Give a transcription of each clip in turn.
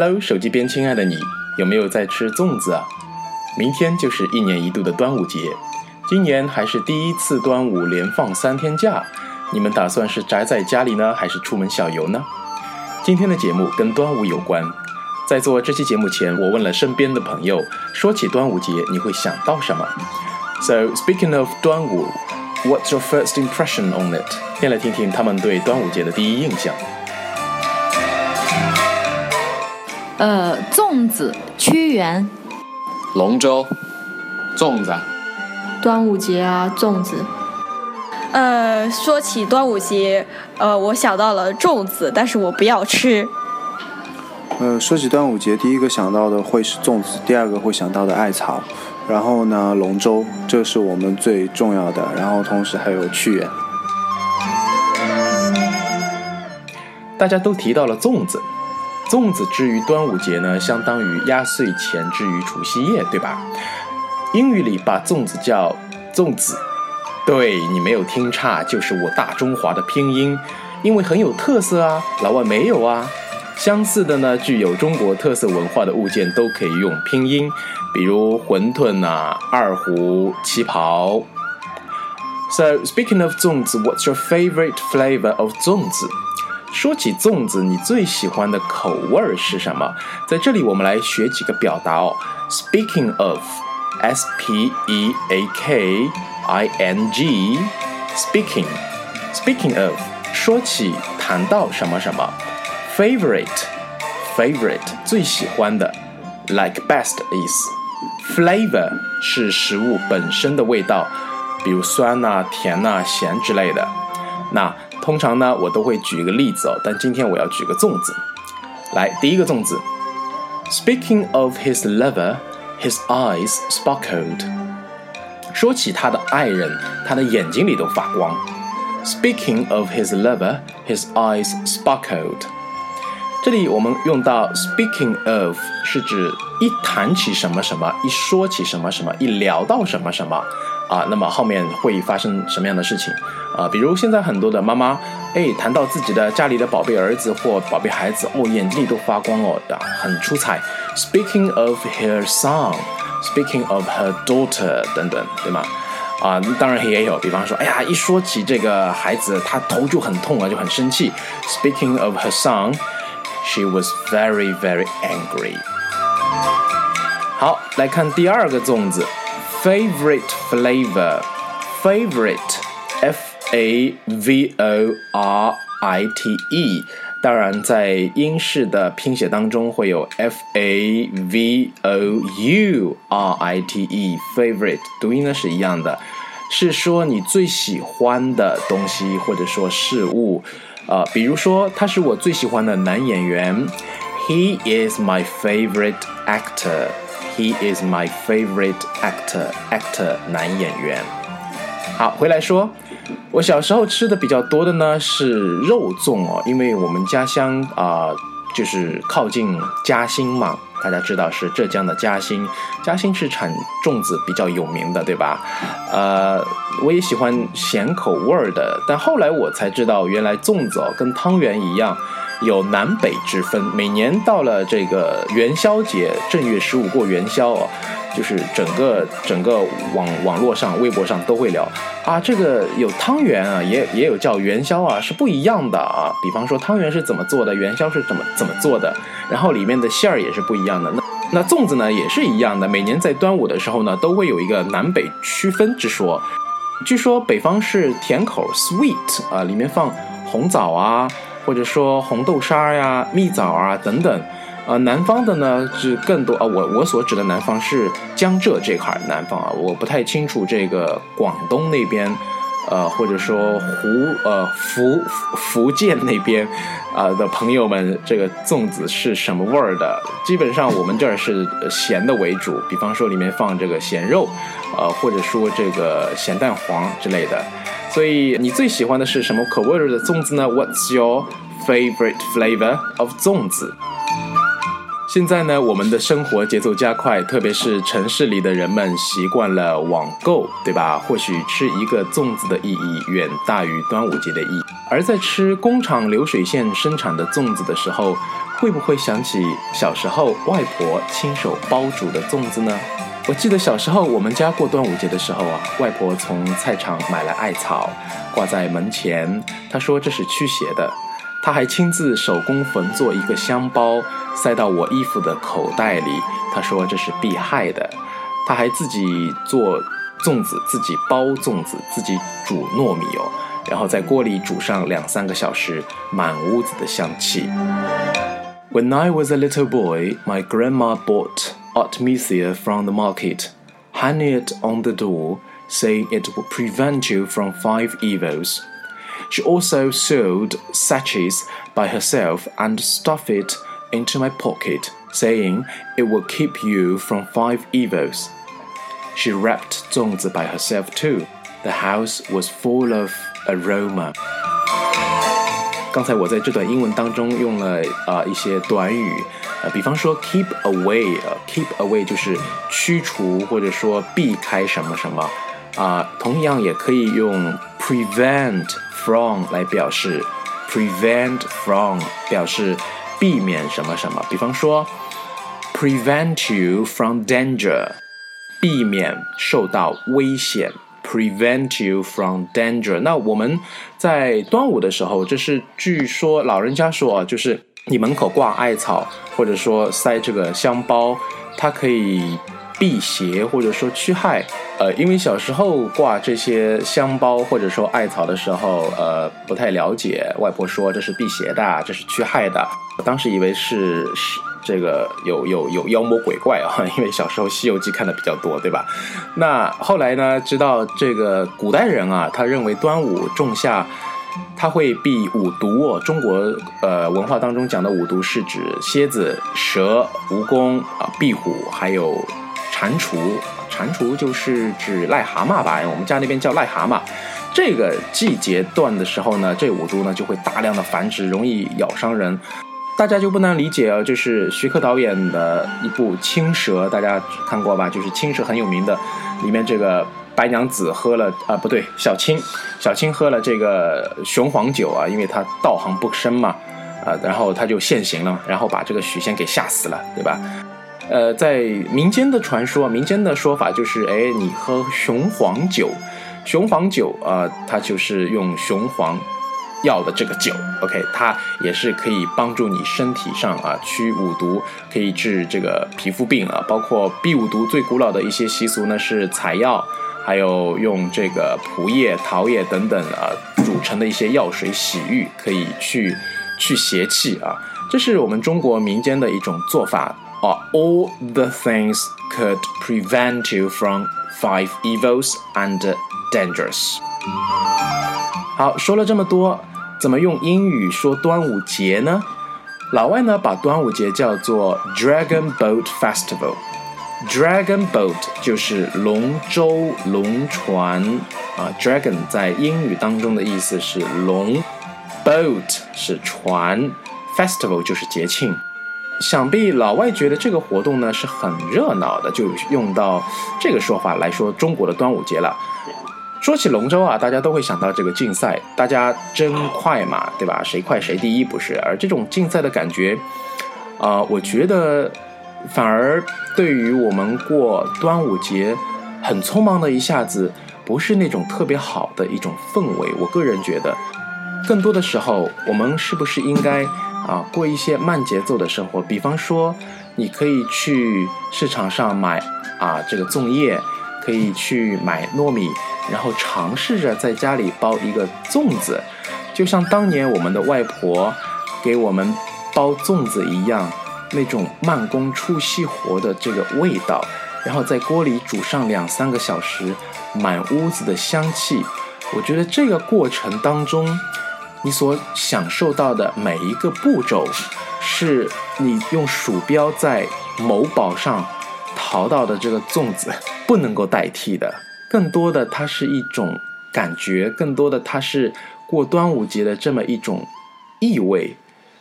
Hello，手机边亲爱的你，有没有在吃粽子啊？明天就是一年一度的端午节，今年还是第一次端午连放三天假，你们打算是宅在家里呢，还是出门小游呢？今天的节目跟端午有关，在做这期节目前，我问了身边的朋友，说起端午节你会想到什么？So speaking of 端午，What's your first impression on it？先来听听他们对端午节的第一印象。呃，粽子、屈原、龙舟、粽子、端午节啊，粽子。呃，说起端午节，呃，我想到了粽子，但是我不要吃。呃，说起端午节，第一个想到的会是粽子，第二个会想到的艾草，然后呢，龙舟，这是我们最重要的，然后同时还有屈原。大家都提到了粽子。粽子之于端午节呢，相当于压岁钱之于除夕夜，对吧？英语里把粽子叫粽子，对你没有听差，就是我大中华的拼音，因为很有特色啊，老外没有啊。相似的呢，具有中国特色文化的物件都可以用拼音，比如馄饨啊、二胡、旗袍。So speaking of 粽子，What's your favorite flavor of 粽子？说起粽子，你最喜欢的口味儿是什么？在这里，我们来学几个表达哦。Speaking of，S P E A K I N G，speaking，speaking of，说起谈到什么什么。Favorite，favorite，最喜欢的，like best 的意思。Flavor 是食物本身的味道，比如酸呐、甜呐、咸之类的。那通常呢，我都会举一个例子哦，但今天我要举个粽子。来，第一个粽子。Speaking of his lover, his eyes sparkled。说起他的爱人，他的眼睛里都发光。Speaking of his lover, his eyes sparkled。这里我们用到 speaking of 是指一谈起什么什么，一说起什么什么，一聊到什么什么。啊，那么后面会发生什么样的事情啊？比如现在很多的妈妈，哎，谈到自己的家里的宝贝儿子或宝贝孩子，哦，眼睛里都发光哦，啊，很出彩。Speaking of her son，speaking of her daughter，等等，对吗？啊，当然也有，比方说，哎呀，一说起这个孩子，他头就很痛啊，就很生气。Speaking of her son son，she was very very angry。好，来看第二个粽子。favorite flavor favorite f a v o r i t e，当然在英式的拼写当中会有 f a v o u r i t e favorite，读音呢是一样的， 是说你最喜欢的东西或者说事物，呃，比如说他是我最喜欢的男演员，He is my favorite actor。He is my favorite actor. Actor 男演员。好，回来说，我小时候吃的比较多的呢是肉粽哦，因为我们家乡啊就是靠近嘉兴嘛，大家知道是浙江的嘉兴，嘉兴是产粽子比较有名的，对吧？呃，我也喜欢咸口味儿的，但后来我才知道，原来粽子哦跟汤圆一样。有南北之分。每年到了这个元宵节，正月十五过元宵啊，就是整个整个网网络上、微博上都会聊啊，这个有汤圆啊，也也有叫元宵啊，是不一样的啊。比方说汤圆是怎么做的，元宵是怎么怎么做的，然后里面的馅儿也是不一样的。那那粽子呢也是一样的，每年在端午的时候呢，都会有一个南北区分之说。据说北方是甜口 （sweet） 啊，里面放红枣啊。或者说红豆沙呀、蜜枣啊等等，呃，南方的呢是更多啊。我我所指的南方是江浙这块南方啊，我不太清楚这个广东那边，呃，或者说湖呃福福建那边啊的朋友们，这个粽子是什么味儿的？基本上我们这儿是咸的为主，比方说里面放这个咸肉，呃，或者说这个咸蛋黄之类的。所以你最喜欢的是什么口味的粽子呢？What's your favorite flavor of 粽子？现在呢，我们的生活节奏加快，特别是城市里的人们习惯了网购，对吧？或许吃一个粽子的意义远大于端午节的意义。而在吃工厂流水线生产的粽子的时候，会不会想起小时候外婆亲手包煮的粽子呢？我记得小时候我们家过端午节的时候啊，外婆从菜场买来艾草，挂在门前。她说这是驱邪的。她还亲自手工缝做一个香包，塞到我衣服的口袋里。她说这是避害的。她还自己做粽子，自己包粽子，自己煮糯米哦，然后在锅里煮上两三个小时，满屋子的香气。When I was a little boy, my grandma bought Artemisia from the market, hung it on the door, saying it would prevent you from five evils. She also sewed sachets by herself and stuffed it into my pocket, saying it will keep you from five evils. She wrapped zongzi by herself too. The house was full of aroma. 刚才我在这段英文当中用了啊、一些短语，呃，比方说 keep away，呃，keep away 就是驱除或者说避开什么什么，啊、同样也可以用 prevent from 来表示，prevent from 表示避免什么什么，比方说 prevent you from danger，避免受到危险。Prevent you from danger。那我们在端午的时候，这是据说老人家说啊，就是你门口挂艾草，或者说塞这个香包，它可以辟邪或者说驱害。呃，因为小时候挂这些香包或者说艾草的时候，呃，不太了解，外婆说这是辟邪的，这是驱害的。我当时以为是是。这个有有有妖魔鬼怪啊，因为小时候《西游记》看的比较多，对吧？那后来呢，知道这个古代人啊，他认为端午仲夏，他会避五毒哦。中国呃文化当中讲的五毒是指蝎子、蛇、蜈蚣啊、壁虎，还有蟾蜍。蟾蜍就是指癞蛤蟆吧？我们家那边叫癞蛤蟆。这个季节段的时候呢，这五毒呢就会大量的繁殖，容易咬伤人。大家就不难理解啊，就是徐克导演的一部《青蛇》，大家看过吧？就是《青蛇》很有名的，里面这个白娘子喝了啊，不对，小青，小青喝了这个雄黄酒啊，因为她道行不深嘛，啊，然后她就现形了，然后把这个许仙给吓死了，对吧？呃，在民间的传说，民间的说法就是，哎，你喝雄黄酒，雄黄酒啊，它就是用雄黄。要的这个酒，OK，它也是可以帮助你身体上啊驱五毒，可以治这个皮肤病啊，包括避五毒最古老的一些习俗呢是采药，还有用这个蒲叶、桃叶等等啊组成的一些药水洗浴，可以去去邪气啊，这是我们中国民间的一种做法啊。All the things could prevent you from five evils and dangers. 好，说了这么多，怎么用英语说端午节呢？老外呢把端午节叫做 Dragon Boat Festival。Dragon Boat 就是龙舟、龙船啊。Dragon 在英语当中的意思是龙，Boat 是船，Festival 就是节庆。想必老外觉得这个活动呢是很热闹的，就用到这个说法来说中国的端午节了。说起龙舟啊，大家都会想到这个竞赛，大家争快嘛，对吧？谁快谁第一不是？而这种竞赛的感觉，啊，我觉得反而对于我们过端午节很匆忙的一下子，不是那种特别好的一种氛围。我个人觉得，更多的时候，我们是不是应该啊过一些慢节奏的生活？比方说，你可以去市场上买啊这个粽叶，可以去买糯米。然后尝试着在家里包一个粽子，就像当年我们的外婆给我们包粽子一样，那种慢工出细活的这个味道，然后在锅里煮上两三个小时，满屋子的香气。我觉得这个过程当中，你所享受到的每一个步骤，是你用鼠标在某宝上淘到的这个粽子不能够代替的。更多的，它是一种感觉；更多的，它是过端午节的这么一种意味。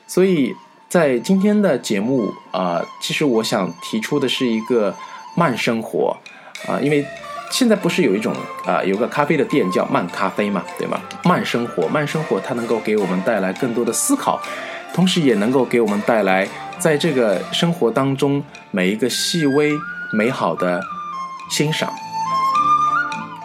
所以在今天的节目啊，其实我想提出的是一个慢生活啊，因为现在不是有一种啊，有个咖啡的店叫慢咖啡嘛，对吗？慢生活，慢生活，它能够给我们带来更多的思考，同时也能够给我们带来在这个生活当中每一个细微美好的欣赏。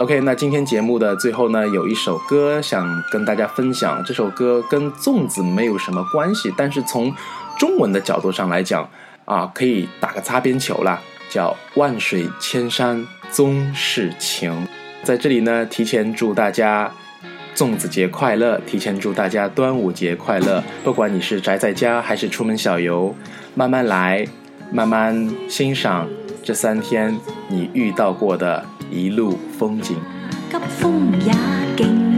OK，那今天节目的最后呢，有一首歌想跟大家分享。这首歌跟粽子没有什么关系，但是从中文的角度上来讲，啊，可以打个擦边球啦，叫“万水千山总是情”。在这里呢，提前祝大家粽子节快乐，提前祝大家端午节快乐。不管你是宅在家还是出门小游，慢慢来，慢慢欣赏这三天你遇到过的一路风景。急风也劲。